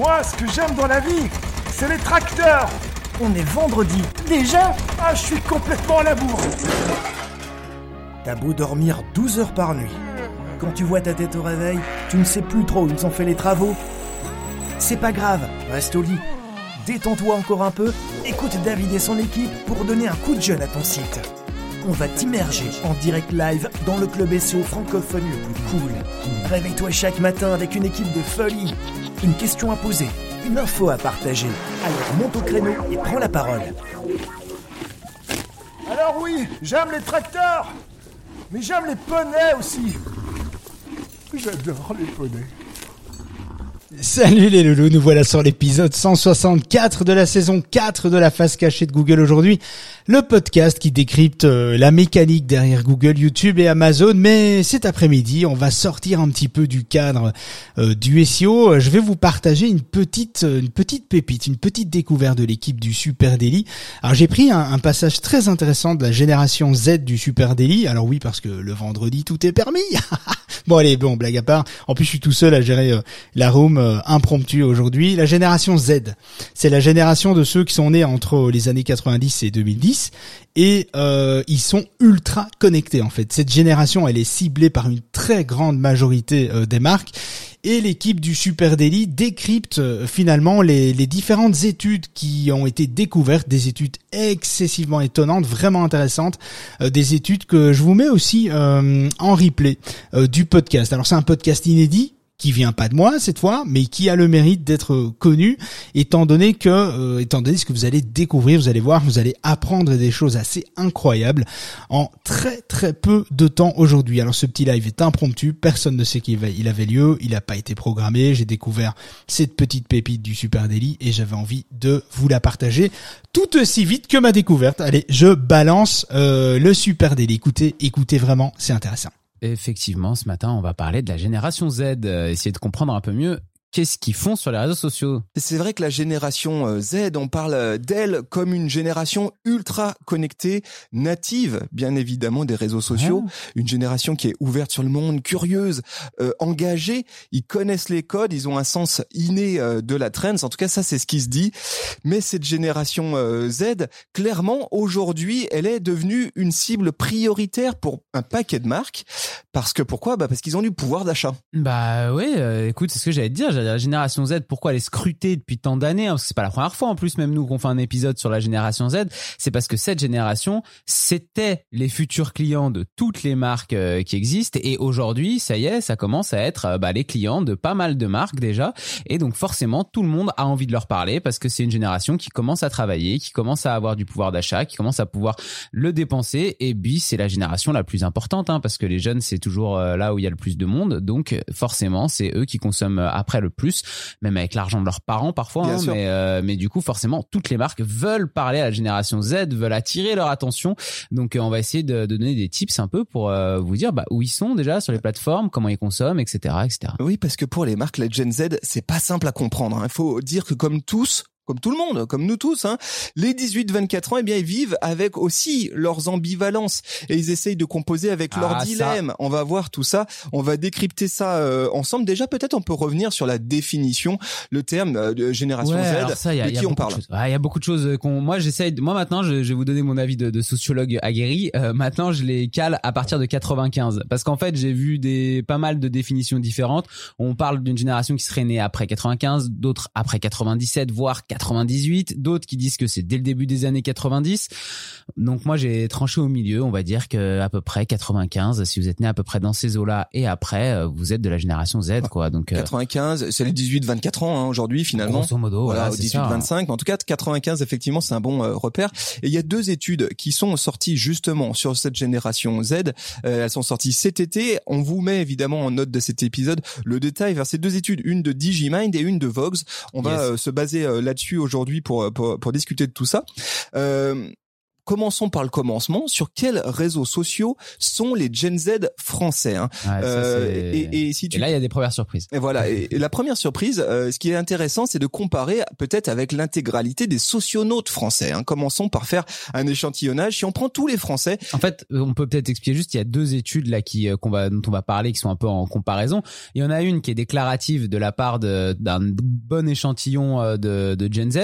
Moi, ce que j'aime dans la vie, c'est les tracteurs. On est vendredi. Déjà? Ah, je suis complètement à la bourre. T'as beau dormir 12 heures par nuit. Quand tu vois ta tête au réveil, tu ne sais plus trop où ils ont fait les travaux. C'est pas grave, reste au lit. Détends-toi encore un peu, écoute David et son équipe pour donner un coup de jeune à ton site. On va t'immerger en direct live dans le club SEO francophone le plus cool. Réveille-toi chaque matin avec une équipe de folie. Une question à poser, une info à partager. Alors monte au créneau et prends la parole. Alors oui, j'aime les tracteurs. Mais j'aime les poneys aussi. J'adore les poneys. Salut les loulous, nous voilà sur l'épisode 164 de la saison 4 de la face cachée de Google aujourd'hui. Le podcast qui décrypte euh, la mécanique derrière Google, YouTube et Amazon. Mais cet après-midi, on va sortir un petit peu du cadre euh, du SEO. Je vais vous partager une petite, euh, une petite pépite, une petite découverte de l'équipe du Super Daily. Alors j'ai pris un, un passage très intéressant de la génération Z du Super Daily. Alors oui, parce que le vendredi, tout est permis. bon allez, bon, blague à part. En plus, je suis tout seul à gérer la room impromptu aujourd'hui. La génération Z, c'est la génération de ceux qui sont nés entre les années 90 et 2010 et euh, ils sont ultra connectés en fait. Cette génération, elle est ciblée par une très grande majorité euh, des marques et l'équipe du Super Daily décrypte euh, finalement les, différentes études qui ont été découvertes, des études excessivement étonnantes, vraiment intéressantes, euh, des études que je vous mets aussi euh, en replay du podcast. Alors c'est un podcast inédit, qui vient pas de moi cette fois, mais qui a le mérite d'être connu, étant donné que, euh, étant donné ce que vous allez découvrir, vous allez voir, vous allez apprendre des choses assez incroyables en très très peu de temps aujourd'hui. Alors ce petit live est impromptu, personne ne sait qu'il il avait lieu, il n'a pas été programmé, j'ai découvert cette petite pépite du Super Daily et j'avais envie de vous la partager tout aussi vite que ma découverte. Allez, je balance euh, le Super Daily. Écoutez, écoutez vraiment, c'est intéressant. Effectivement, ce matin, on va parler de la génération Z, euh, essayer de comprendre un peu mieux qu'est-ce qu'ils font sur les réseaux sociaux? C'est vrai que la génération euh, Z, on parle euh, d'elle comme une génération ultra connectée, native, bien évidemment, des réseaux sociaux. Une génération qui est ouverte sur le monde, curieuse, euh, engagée. Ils connaissent les codes, ils ont un sens inné de la trends. En tout cas, ça, c'est ce qui se dit. Mais cette génération Z, clairement, aujourd'hui, elle est devenue une cible prioritaire pour un paquet de marques. Parce que pourquoi? Bah Parce qu'ils ont du pouvoir d'achat. Bah oui, écoute, c'est ce que j'allais te dire la génération Z, pourquoi elle est depuis tant d'années hein, Parce que c'est pas la première fois en plus, même nous qu'on fait un épisode sur la génération Z, c'est parce que cette génération, c'était les futurs clients de toutes les marques euh, qui existent et aujourd'hui, ça y est, ça commence à être euh, bah, les clients de pas mal de marques déjà et donc forcément tout le monde a envie de leur parler parce que c'est une génération qui commence à travailler, qui commence à avoir du pouvoir d'achat, qui commence à pouvoir le dépenser et puis c'est la génération la plus importante hein, parce que les jeunes c'est toujours euh, là où il y a le plus de monde donc forcément c'est eux qui consomment après le plus, même avec l'argent de leurs parents parfois. Hein, mais, euh, mais du coup, forcément, toutes les marques veulent parler à la génération Z, veulent attirer leur attention. Donc, euh, on va essayer de, de, donner des tips un peu pour euh, vous dire bah, où ils sont déjà sur les plateformes, comment ils consomment, etc., etc. Oui, parce que pour les marques, la Gen Z, c'est pas simple à comprendre. Hein. Il faut dire que comme tous, comme tout le monde, comme nous tous, hein, les 18-24 ans, eh bien, ils vivent avec aussi leurs ambivalences et ils essayent de composer avec leurs ah, dilemmes. On va voir tout ça, on va décrypter ça euh, ensemble. Déjà, peut-être on peut revenir sur la définition, le terme euh, de génération Z, ça, y a, de qui on parle. Il y a beaucoup de choses qu'on. Moi, j'essaye. Moi, maintenant, je, vais vous donner mon avis de, de sociologue aguerri. Euh, maintenant, je les cale à partir de 95, parce qu'en fait, j'ai vu des pas mal de définitions différentes. On parle d'une génération qui serait née après 95, d'autres après 97, voire 98, d'autres qui disent que c'est dès le début des années 90. Donc moi j'ai tranché au milieu, on va dire que à peu près 95, si vous êtes né à peu près dans ces eaux-là et après euh, vous êtes de la génération Z quoi. Donc 95, euh, c'est les 18 24 ans hein, aujourd'hui finalement. Grosso modo voilà, 18 25, mais en tout cas 95 effectivement c'est un bon euh, repère et il y a deux études qui sont sorties justement sur cette génération Z, elles sont sorties cet été, on vous met évidemment en note de cet épisode le détail vers ces deux études, une de Digimind et une de Vox. On va se baser là-dessus aujourd'hui pour, pour, pour discuter de tout ça. Euh, commençons par le commencement. Sur quels réseaux sociaux sont les Gen Z français hein Ouais, Euh, et, et si tu Et là, il y a des premières surprises. et voilà. Et, et la première surprise, euh, ce qui est intéressant, c'est de comparer peut-être avec l'intégralité des socionautes français. Hein. Commençons par faire un échantillonnage. Si on prend tous les Français, En fait, on peut peut-être expliquer juste, il y a deux études là qui euh, qu'on va dont on va parler qui sont un peu en comparaison. Il y en a une qui est déclarative de la part d'un bon échantillon de, de Gen Z,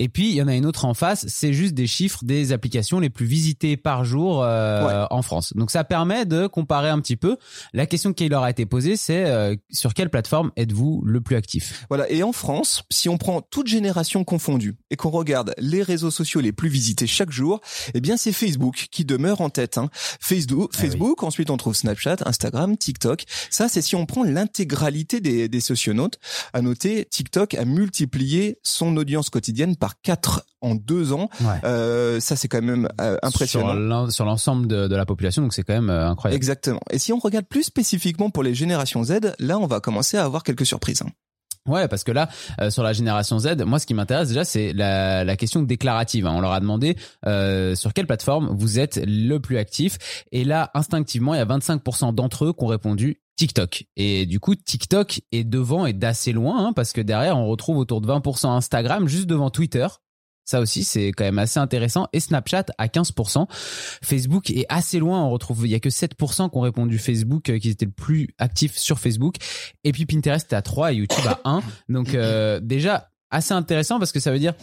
et puis il y en a une autre en face, c'est juste des chiffres des applications les plus visitées par jour euh, Ouais. en France. Donc ça permet de comparer un petit peu. La question qui leur a été posée, c'est euh, sur quelle plateforme êtes-vous le plus actif? Voilà. Et en France, si on prend toute génération confondue et qu'on regarde les réseaux sociaux les plus visités chaque jour, eh bien c'est Facebook qui demeure en tête. Hein. Facebook, Ah oui. Facebook. Ensuite, on trouve Snapchat, Instagram, TikTok. Ça, c'est si on prend l'intégralité des, des socionautes. À noter, TikTok a multiplié son audience quotidienne par 4 en deux ans. Ouais. Euh, ça, c'est quand même euh, impressionnant. Sur l'en- sur l'ensemble de, de la population, donc c'est quand même euh, incroyable. Exactement. Et si on regarde plus spécifiquement pour les générations Z, là, on va commencer à avoir quelques surprises. hein. Ouais, parce que là, euh, sur la génération Z, moi, ce qui m'intéresse déjà, c'est la, la question déclarative. hein. On leur a demandé euh, sur quelle plateforme vous êtes le plus actif. Et là, instinctivement, il y a 25% d'entre eux qui ont répondu TikTok. Et du coup, TikTok est devant et d'assez loin, hein, parce que derrière, on retrouve autour de 20% Instagram, juste devant Twitter. Ça aussi, c'est quand même assez intéressant. Et Snapchat à 15%. Facebook est assez loin. On retrouve, il y a que 7% qui ont répondu Facebook, euh, qui étaient le plus actifs sur Facebook. Et puis Pinterest est à 3 et YouTube à 1. Donc euh, déjà assez intéressant parce que ça veut dire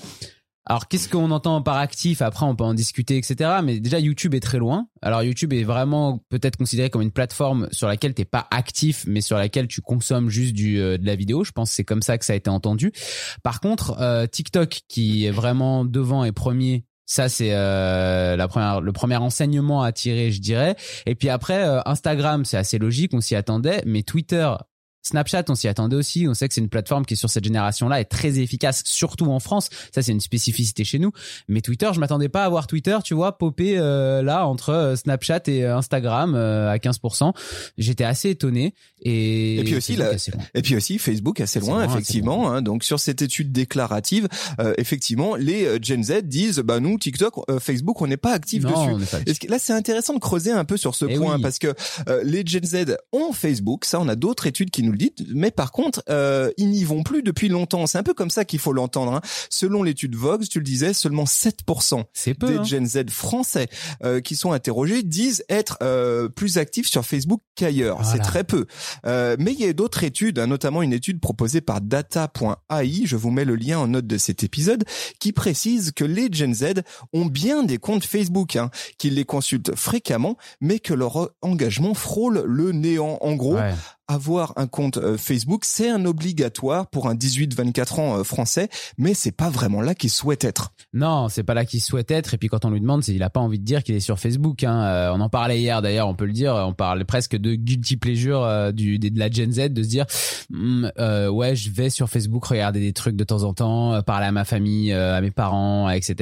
alors qu'est-ce qu'on entend par actif? Après on peut en discuter etc. Mais déjà YouTube est très loin. Alors YouTube est vraiment peut-être considéré comme une plateforme sur laquelle t'es pas actif mais sur laquelle tu consommes juste du euh, de la vidéo. Je pense que c'est comme ça que ça a été entendu. Par contre euh, TikTok qui est vraiment devant et premier ça c'est euh, la première, le premier enseignement à tirer, je dirais. Et puis après euh, Instagram, c'est assez logique, on s'y attendait, mais Twitter, Snapchat, on s'y attendait aussi. On sait que c'est une plateforme qui est sur cette génération-là est très efficace, surtout en France. Ça, c'est une spécificité chez nous. Mais Twitter, je m'attendais pas à voir Twitter, tu vois, popper euh, là entre euh, Snapchat et euh, Instagram euh, à 15%. J'étais assez étonné. Et, Et puis aussi, Facebook la- est assez loin. Et puis aussi Facebook assez loin, loin, effectivement. hein. donc sur cette étude déclarative, euh, effectivement, les euh, Gen Z disent, bah nous TikTok, euh, Facebook, on n'est pas actif non, dessus. pas là, c'est intéressant de creuser un peu sur ce Eh point oui. parce que euh, les Gen Z ont Facebook, ça, on a d'autres études qui nous le disent, mais par contre, euh, ils n'y vont plus depuis longtemps. C'est un peu comme ça qu'il faut l'entendre. hein. Selon l'étude Vox, tu le disais, seulement 7% C'est peu. des hein. Gen Z français euh, qui sont interrogés disent être euh, plus actifs sur Facebook qu'ailleurs. Voilà. C'est très peu. Euh, mais il y a d'autres études, hein, notamment une étude proposée par data.ai, je vous mets le lien en note de cet épisode, qui précise que les Gen Z ont bien des comptes Facebook, hein, qu'ils les consultent fréquemment, mais que leur engagement frôle le néant. En gros, Ouais. Avoir un compte euh, Facebook, c'est un obligatoire pour un 18-24 ans euh, français, mais c'est pas vraiment là qu'ils souhaitent être. Non, c'est pas là qu'il souhaite être. Et puis quand on lui demande, c'est il a pas envie de dire qu'il est sur Facebook. Hein. Euh, on en parlait hier d'ailleurs, on peut le dire. On parlait presque de guilty pleasure euh, du de la Gen Z de se dire, Hum, euh, ouais, je vais sur Facebook regarder des trucs de temps en temps, euh, parler à ma famille, euh, à mes parents, etc.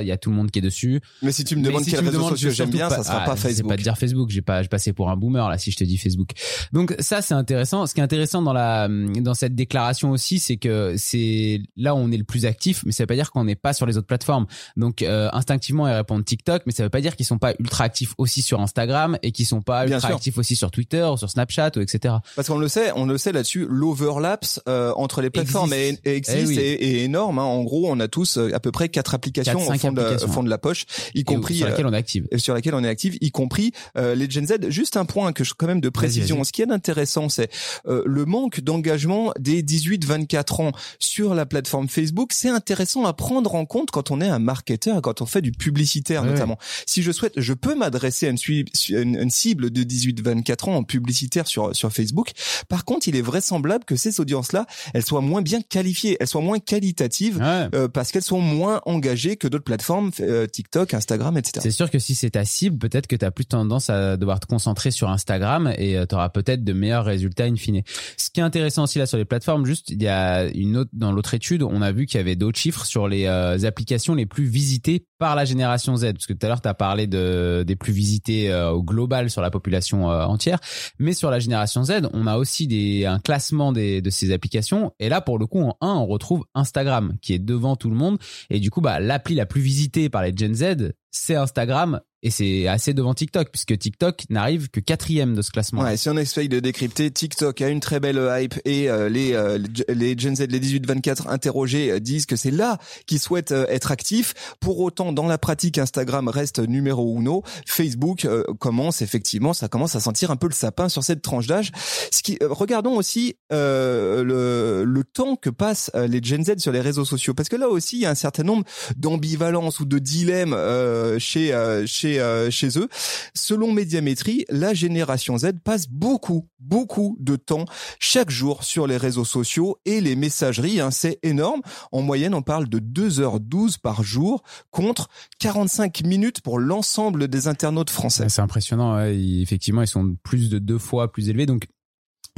Il y a tout le monde qui est dessus. Mais si tu me demandes si quel réseau social j'aime bien, ça sera Ah, pas Facebook. pas te dire Facebook. J'ai pas, je passais pour un boomer là si je te dis Facebook. Donc ça c'est intéressant. Ce qui est intéressant dans la dans cette déclaration aussi, c'est que c'est là où on est le plus actif, mais ça veut pas dire qu'on n'est pas sur les autres plateformes. Donc euh, instinctivement ils répondent TikTok, mais ça veut pas dire qu'ils sont pas ultra actifs aussi sur Instagram et qu'ils sont pas Bien ultra sûr. actifs aussi sur Twitter ou sur Snapchat ou etc. Parce qu'on le sait, on le sait là-dessus, l'overlaps euh, entre les plateformes Existe. est, existe Eh oui. et, et énorme. hein. En gros, on a tous euh, à peu près quatre applications Quatre, au cinq fond de, applications. au fond de la poche, y Et compris sur euh, laquelle on est active. sur laquelle on est actif, y compris euh, les Gen Z. Juste un point que je quand même de précision. Ce qui est intéressant, c'est euh, le manque d'engagement des 18-24 ans sur la plateforme Facebook. C'est intéressant à prendre en compte quand on est un marketeur, et quand on fait du publicitaire Ouais, notamment. Si je souhaite, je peux m'adresser à une, sui- une, une cible de 18-24 ans en publicitaire sur sur Facebook. Par contre, il est vraisemblable que ces audiences-là, elles soient moins bien qualifiées, elles soient moins qualitatives. Ouais. euh, parce qu'elles sont moins engagées que d'autres plateformes, euh, TikTok, Instagram, etc. C'est sûr que si c'est ta cible, peut-être que tu as plus tendance à devoir te concentrer sur Instagram et tu auras peut-être de meilleurs résultats in fine. Ce qui est intéressant aussi là sur les plateformes, juste il y a une autre dans l'autre étude, on a vu qu'il y avait d'autres chiffres sur les euh, applications les plus visitées par la génération Z. Parce que tout à l'heure tu as parlé de des plus visitées euh, au global sur la population euh, entière, mais sur la génération Z, on a aussi des un classement des de ces applications. Et là pour le coup en 1, on retrouve Instagram qui est devant tout le monde. Et du coup bah l'appli la plus visitée par les Gen Z c'est Instagram et c'est assez devant TikTok puisque TikTok n'arrive que quatrième de ce classement. Ouais, si on essaye de décrypter, TikTok a une très belle hype et euh, les euh, les Gen Z, les 18-24 interrogés euh, disent que c'est là qu'ils souhaitent être actifs. Pour autant, dans la pratique, Instagram reste numéro uno. Facebook commence effectivement, ça commence à sentir un peu le sapin sur cette tranche d'âge. Ce qui, regardons aussi le le temps que passent les Gen Z sur les réseaux sociaux parce que là aussi il y a un certain nombre d'ambivalences ou de dilemmes chez chez euh, chez, eux. Selon Médiamétrie, la génération Z passe beaucoup, beaucoup de temps chaque jour sur les réseaux sociaux et les messageries. Hein, c'est énorme. En moyenne, on parle de 2h12 par jour contre 45 minutes pour l'ensemble des internautes français. C'est impressionnant. Effectivement, ils sont plus de deux fois plus élevés. Donc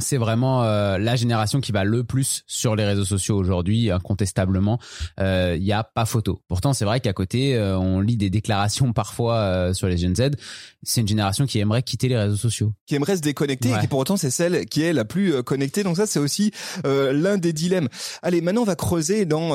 c'est vraiment euh, la génération qui va le plus sur les réseaux sociaux aujourd'hui, incontestablement. Il euh, y a pas photo. Pourtant, c'est vrai qu'à côté, euh, on lit des déclarations parfois sur les Gen Z. C'est une génération qui aimerait quitter les réseaux sociaux, qui aimerait se déconnecter et qui pour autant c'est celle qui est la plus connectée. Donc ça, c'est aussi l'un des dilemmes. Allez, maintenant on va creuser dans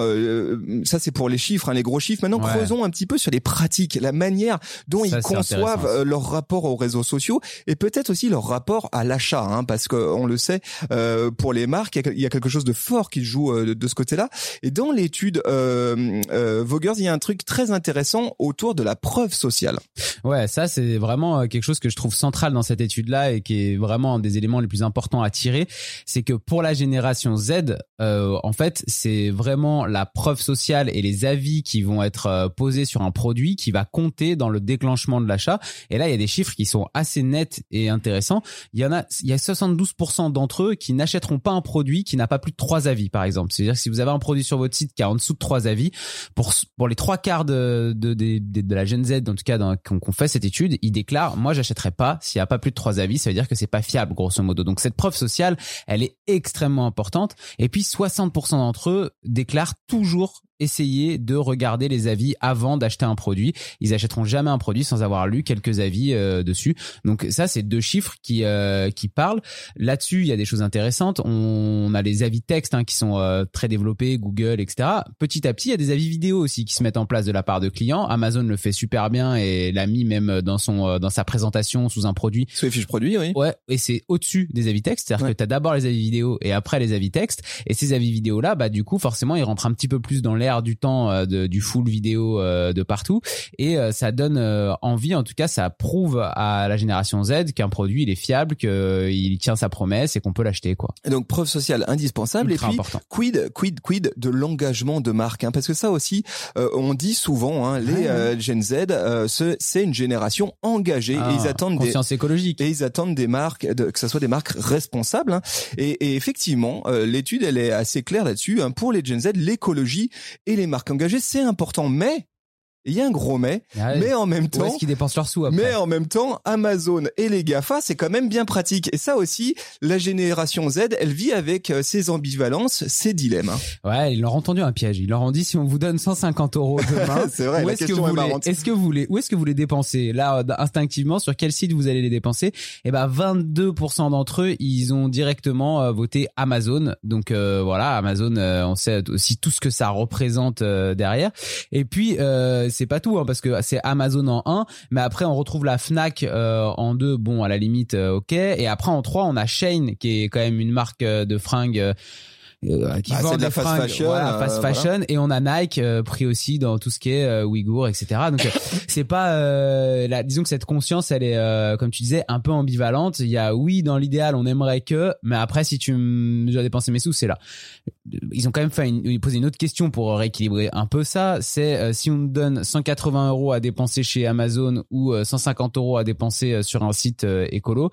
ça, c'est pour les chiffres, hein, les gros chiffres. Maintenant, creusons un petit peu sur les pratiques, la manière dont ils conçoivent leur rapport aux réseaux sociaux et peut-être aussi leur rapport à l'achat, hein, parce qu'on le sait, euh, pour les marques, il y a quelque chose de fort qui joue euh, de, ce côté-là. Et dans l'étude euh, euh, il y a un truc très intéressant autour de la preuve sociale. Ouais, ça c'est vraiment quelque chose que je trouve central dans cette étude-là et qui est vraiment un des éléments les plus importants à tirer, c'est que pour la génération Z, en fait, c'est vraiment la preuve sociale et les avis qui vont être posés sur un produit qui va compter dans le déclenchement de l'achat. Et là, il y a des chiffres qui sont assez nets et intéressants. Il y en a, il y a 72% d'entre eux qui n'achèteront pas un produit qui n'a pas plus de trois avis, par exemple. C'est-à-dire que si vous avez un produit sur votre site qui a en dessous de trois avis, pour pour les trois quarts de de, de, la Gen Z, en tout cas qu'on fait cette étude, ils déclarent moi j'achèterai pas s'il y a pas plus de trois avis. Ça veut dire que c'est pas fiable, grosso modo. Donc cette preuve sociale, elle est extrêmement importante. Et puis 60% d'entre eux déclarent toujours essayer de regarder les avis avant d'acheter un produit. Ils achèteront jamais un produit sans avoir lu quelques avis euh, dessus. Donc ça, c'est deux chiffres qui euh, qui parlent. Là-dessus, il y a des choses intéressantes. On a les avis texte hein, qui sont euh, très développés, Google, etc. Petit à petit, il y a des avis vidéo aussi qui se mettent en place de la part de clients. Amazon le fait super bien et l'a mis même dans son dans sa présentation sous un produit. Sous les fiches produits, oui. Ouais, et c'est au-dessus des avis texte, c'est-à-dire que tu as d'abord les avis vidéo et après les avis texte. Et ces avis vidéo là, bah du coup, forcément, ils rentrent un petit peu plus dans l'air du temps euh, de, du full vidéo euh, de partout. Et euh, ça donne envie en tout cas ça prouve à la génération Z qu'un produit il est fiable qu'il tient sa promesse et qu'on peut l'acheter quoi. Donc preuve sociale indispensable. Et puis important. quid quid quid de l'engagement de marque hein, parce que ça aussi on dit souvent hein, les Gen Z c'est une génération engagée. Et ils ah, attendent conscience des écologique. Et ils attendent des marques de, que ça soit des marques responsables hein. et, et, effectivement l'étude elle est assez claire là-dessus hein. pour les Gen Z l'écologie et les marques engagées, c'est important. Mais il y a un gros mais, ah mais en même temps, qu'ils dépensent leurs sous Mais en même temps, Amazon et les Gafa, c'est quand même bien pratique. Et ça aussi, la génération Z, elle vit avec euh, ses ambivalences, ses dilemmes. Ouais, ils leur ont tendu un piège. Ils leur ont dit si on vous donne 150 euros demain, c'est vrai. Où est-ce que vous voulez, est-ce que vous voulez, où est-ce que vous les dépensez? Là, instinctivement, sur quel site vous allez les dépenser? Eh ben, 22% d'entre eux, ils ont directement euh, voté Amazon. Donc euh, voilà, Amazon, on sait aussi tout ce que ça représente derrière. Et puis c'est pas tout hein, parce que c'est Amazon en 1 mais après on retrouve la Fnac euh, en 2 bon à la limite euh, OK et après en 3 on a Shane qui est quand même une marque euh, de fringues euh, qui bah, de la fast fashion, voilà, fast fashion et on a Nike pris aussi dans tout ce qui est Ouïghour etc donc c'est pas la, disons que cette conscience elle est comme tu disais un peu ambivalente. Il y a oui dans l'idéal on aimerait que mais après si tu dois dépenser mes sous c'est là ils ont quand même fait une, posé une autre question pour rééquilibrer un peu ça. C'est euh, si on donne 180 euros à dépenser chez Amazon ou 150 euh, euros à dépenser euh, sur un site écolo,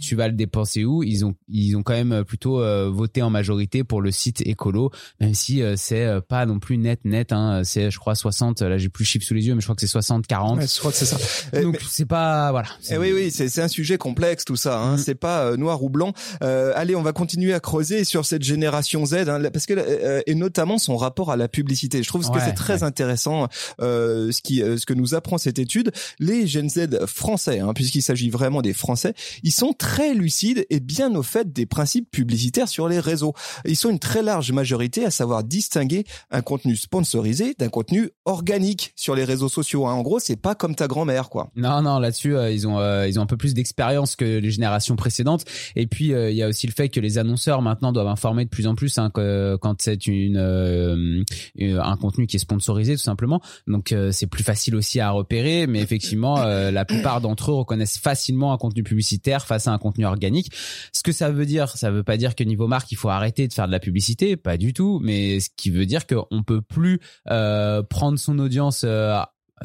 tu vas le dépenser où? Ils ont ils ont quand même plutôt voté en majorité pour le site écolo, même si c'est pas non plus net net. Hein, c'est je crois 60. Là j'ai plus le chiffre sous les yeux, mais je crois que c'est 60 40. je crois que c'est ça. Donc c'est pas voilà. Eh oui oui c'est c'est un sujet complexe tout ça. Hein, mm. C'est pas noir ou blanc. allez on va continuer à creuser sur cette génération Z hein, parce que euh, et notamment son rapport à la publicité. Je trouve que c'est très ouais. intéressant euh, ce qui euh, ce que nous apprend cette étude. Les Gen Z français, hein, puisqu'il s'agit vraiment des Français, ils sont très lucides et bien au fait des principes publicitaires sur les réseaux. Ils sont une très large majorité à savoir distinguer un contenu sponsorisé d'un contenu organique sur les réseaux sociaux. hein. En gros, c'est pas comme ta grand-mère, quoi. Non, non, là-dessus, euh, ils ont euh, ils ont un peu plus d'expérience que les générations précédentes. Et puis euh, il y a aussi le fait que les annonceurs maintenant doivent informer de plus en plus hein, que, quand c'est une, euh, un contenu qui est sponsorisé tout simplement. Donc euh, c'est plus facile aussi à repérer. Mais effectivement, euh, la plupart d'entre eux reconnaissent facilement un contenu publicitaire face à un contenu organique. Ce que ça veut dire, ça veut pas dire que niveau marque il faut arrêter de faire de la publicité, pas du tout. Mais ce qui veut dire qu'on peut plus euh, prendre son audience.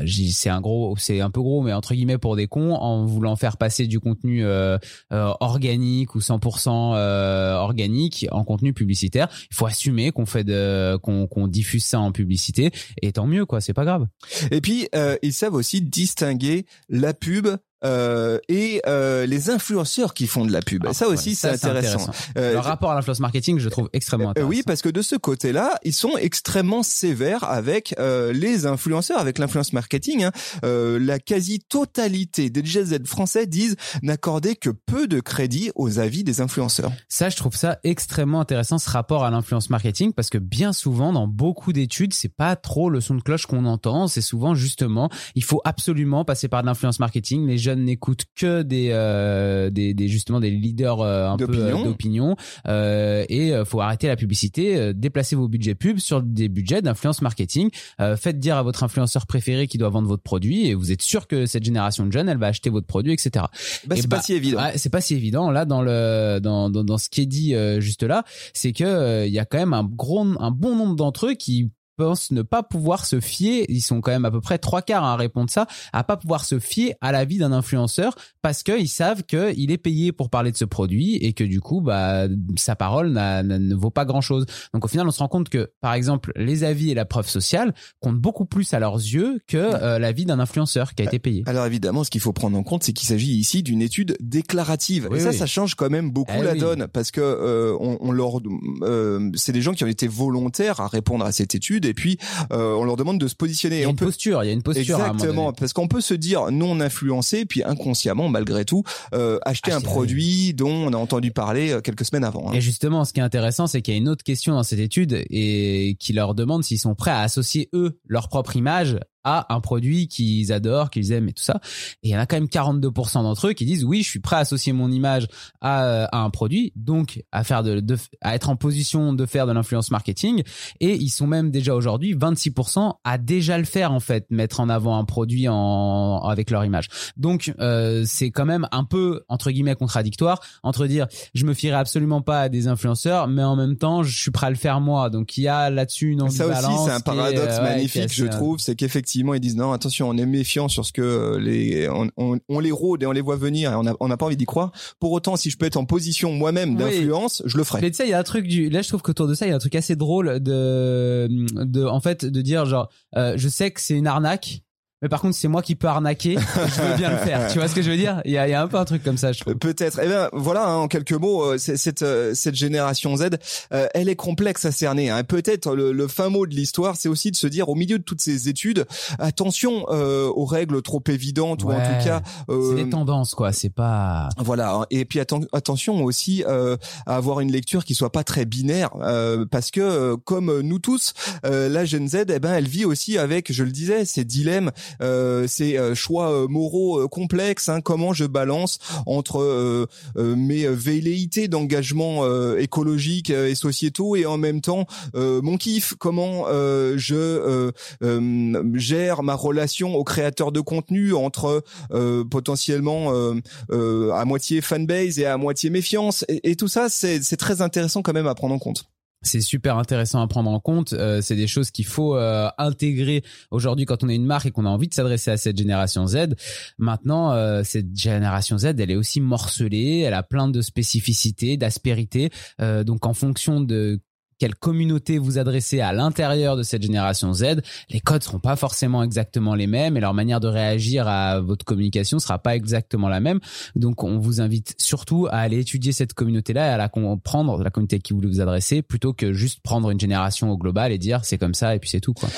C'est un gros c'est un peu gros mais entre guillemets pour des cons en voulant faire passer du contenu euh, euh, organique ou 100% euh, organique en contenu publicitaire il faut assumer qu'on fait de qu'on qu'on diffuse ça en publicité et tant mieux quoi c'est pas grave. Et puis, euh, ils savent aussi distinguer la pub euh, et euh, les influenceurs qui font de la pub. ça aussi, Ah, Ouais, c'est intéressant. Euh, le rapport à l'influence marketing je trouve extrêmement Euh, intéressant oui, parce que de ce côté-là, ils sont extrêmement sévères avec euh, les influenceurs, avec l'influence marketing. hein. Euh, la quasi-totalité des GZ français disent n'accorder que peu de crédit aux avis des influenceurs. Ça, je trouve ça extrêmement intéressant ce rapport à l'influence marketing parce que bien souvent, dans beaucoup d'études, c'est pas trop le son de cloche qu'on entend. C'est souvent justement, il faut absolument passer par de l'influence marketing. Les jeunes n'écoutent que des, euh, des, des justement des leaders euh, un peu D'opinion. euh, d'opinion euh, et euh, faut arrêter la publicité. euh, déplacez vos budgets pub sur des budgets d'influence marketing. Euh, faites dire à votre influenceur préféré qui doit vendre votre produit et vous êtes sûr que cette génération de jeunes, elle va acheter votre produit, etc. Bah, Et c'est bah, pas si évident. Ouais, c'est pas si évident là dans le dans dans, dans ce qui est dit euh, juste là, c'est que euh, il y a quand même un gros un bon nombre d'entre eux qui pensent ne pas pouvoir se fier, ils sont quand même à peu près trois quarts à répondre ça, à pas pouvoir se fier à l'avis d'un influenceur parce qu'ils savent que il est payé pour parler de ce produit et que du coup bah sa parole ne vaut pas grand chose. Donc au final on se rend compte que par exemple les avis et la preuve sociale comptent beaucoup plus à leurs yeux que euh, l'avis d'un influenceur qui a été payé. Alors évidemment, ce qu'il faut prendre en compte, c'est qu'il s'agit ici d'une étude déclarative. Oui, et ça, oui. ça change quand même beaucoup Eh la oui. donne, parce que euh, on, on leur, euh, c'est des gens qui ont été volontaires à répondre à cette étude, et puis euh, on leur demande de se positionner. Il y Et a on une peut posture, il y a une posture à donné. Exactement, parce qu'on peut se dire non influencé, puis inconsciemment, malgré tout, euh, acheter un produit dont on a entendu parler euh, quelques semaines avant. hein. Et justement, ce qui est intéressant, c'est qu'il y a une autre question dans cette étude et qui leur demande s'ils sont prêts à associer eux leur propre image à un produit qu'ils adorent, qu'ils aiment et tout ça. Et il y en a quand même 42% d'entre eux qui disent oui, je suis prêt à associer mon image à, à un produit, donc à faire de, de- à être en position de faire de l'influence marketing. Et ils sont même déjà aujourd'hui 26% à déjà le faire en fait, mettre en avant un produit en avec leur image. Donc euh, c'est quand même un peu entre guillemets contradictoire entre dire je me fierai absolument pas à des influenceurs, mais en même temps je suis prêt à le faire moi. Donc il y a là-dessus une Ça ambivalence. aussi, c'est un paradoxe euh, est magnifique, je euh, trouve, c'est qu'effectivement, ils disent non, attention, on est méfiant sur ce que euh, les, on, on, on les rôde et on les voit venir et on n'a on pas envie d'y croire. Pour autant, si je peux être en position moi-même Oui. d'influence, je le ferai. Mais tu sais, il y a un truc du. Là, je trouve qu'autour de ça, il y a un truc assez drôle de, de, en fait, de dire genre, euh, je sais que c'est une arnaque, mais par contre, c'est moi qui peux arnaquer. je veux bien le faire. Tu vois ce que je veux dire? Il y a, il y a un peu un truc comme ça, je trouve. Euh, Peut-être. Eh bien, voilà, hein, en quelques mots, euh, cette euh, cette génération Z, euh, elle est complexe à cerner. Hein. Peut-être le, le fin mot de l'histoire, c'est aussi de se dire, au milieu de toutes ces études, attention euh, aux règles trop évidentes ou en Ouais. tout cas, euh, C'est des tendances, quoi. C'est pas. Voilà, hein. et puis atten- attention aussi euh, à avoir une lecture qui soit pas très binaire, euh, parce que euh, comme nous tous, euh, la Gen Z, eh ben, elle vit aussi avec, je le disais, ces dilemmes, euh, ces euh, choix euh, moraux euh, complexes. Hein, comment je balance entre euh, euh, mes velléités d'engagement euh, écologique euh, et sociétaux et en même temps euh, mon kiff. Comment euh, je euh, euh, gère ma relation au créateur de contenu entre euh, potentiellement euh, euh, à moitié fanbase et à moitié méfiance. Et, tout ça, c'est très intéressant quand même à prendre en compte. C'est super intéressant à prendre en compte. Euh, c'est des choses qu'il faut euh, intégrer aujourd'hui quand on est une marque et qu'on a envie de s'adresser à cette génération Z. Maintenant, euh, cette génération Z, elle est aussi morcelée, elle a plein de spécificités, d'aspérités. Euh, donc, en fonction de quelle communauté vous adressez à l'intérieur de cette génération Z, les codes seront pas forcément exactement les mêmes et leur manière de réagir à votre communication sera pas exactement la même. Donc on vous invite surtout à aller étudier cette communauté-là et à la comprendre, la communauté qui vous vous adressez, plutôt que juste prendre une génération au global et dire c'est comme ça et puis c'est tout quoi.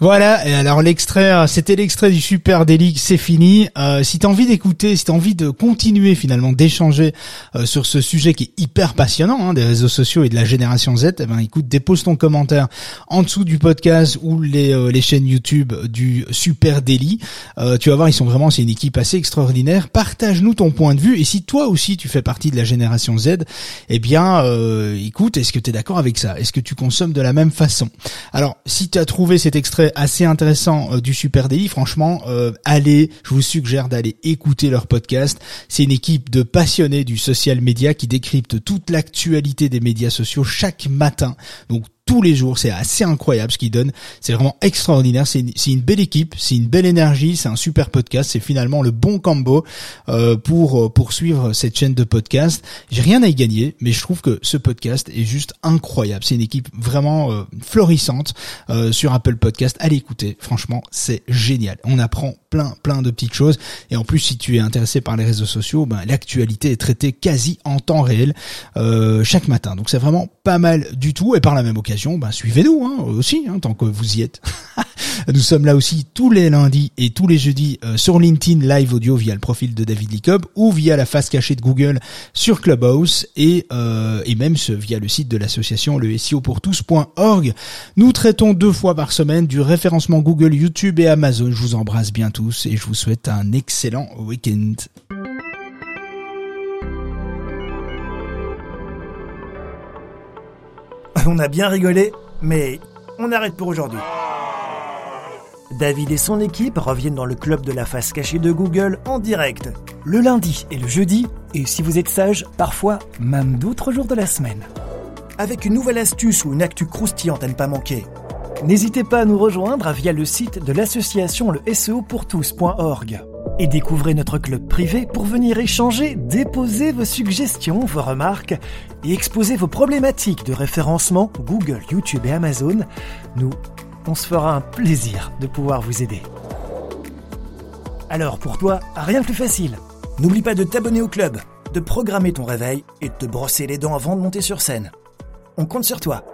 Voilà, et alors l'extrait, euh, c'était l'extrait du Super Daily, c'est fini. Euh, si t'as envie d'écouter, si t'as envie de continuer finalement d'échanger euh, sur ce sujet qui est hyper passionnant hein, des réseaux sociaux et de la génération Z, eh ben écoute, dépose ton commentaire en dessous du podcast ou les, euh, les chaînes YouTube du Super Daily. tu vas voir, ils sont vraiment, c'est une équipe assez extraordinaire. Partage-nous ton point de vue et si toi aussi tu fais partie de la génération Z, eh bien, écoute, est-ce que tu es d'accord avec ça? Est-ce que tu consommes de la même façon? Alors, si tu as trouvé cet extrait assez intéressant euh, du Super Daily. Franchement, euh, allez, je vous suggère d'aller écouter leur podcast. C'est une équipe de passionnés du social media qui décrypte toute l'actualité des médias sociaux chaque matin. Donc tous les jours. C'est assez incroyable ce qu'ils donnent. C'est vraiment extraordinaire. C'est une, belle équipe, c'est une belle énergie, c'est un super podcast. C'est finalement le bon combo euh, pour euh, poursuivre cette chaîne de podcast. J'ai rien à y gagner, mais je trouve que ce podcast est juste incroyable. C'est une équipe vraiment euh, florissante sur Apple Podcast. Allez écouter, franchement, c'est génial. On apprend plein plein de petites choses et en plus si tu es intéressé par les réseaux sociaux, ben l'actualité est traitée quasi en temps réel chaque matin. Donc c'est vraiment pas mal du tout et par la même occasion bah, suivez-nous hein, aussi, hein, tant que vous y êtes. Nous sommes là aussi tous les lundis et tous les jeudis euh, sur LinkedIn Live Audio via le profil de David Licob ou via la face cachée de Google sur Clubhouse et, euh, et même via le site de l'association le SEO pour tous.org. Nous traitons deux fois par semaine du référencement Google, YouTube et Amazon. Je vous embrasse bien tous et je vous souhaite un excellent week-end. On a bien rigolé, mais on arrête pour aujourd'hui. David et son équipe reviennent dans le club de la face cachée de Google en direct, le lundi et le jeudi, et si vous êtes sage, parfois même d'autres jours de la semaine. Avec une nouvelle astuce ou une actu croustillante à ne pas manquer. N'hésitez pas à nous rejoindre via le site de l'association le et découvrez notre club privé pour venir échanger, déposer vos suggestions, vos remarques et exposer vos problématiques de référencement Google, YouTube et Amazon. Nous, on se fera un plaisir de pouvoir vous aider. Alors pour toi, rien de plus facile. N'oublie pas de t'abonner au club, de programmer ton réveil et de te brosser les dents avant de monter sur scène. On compte sur toi.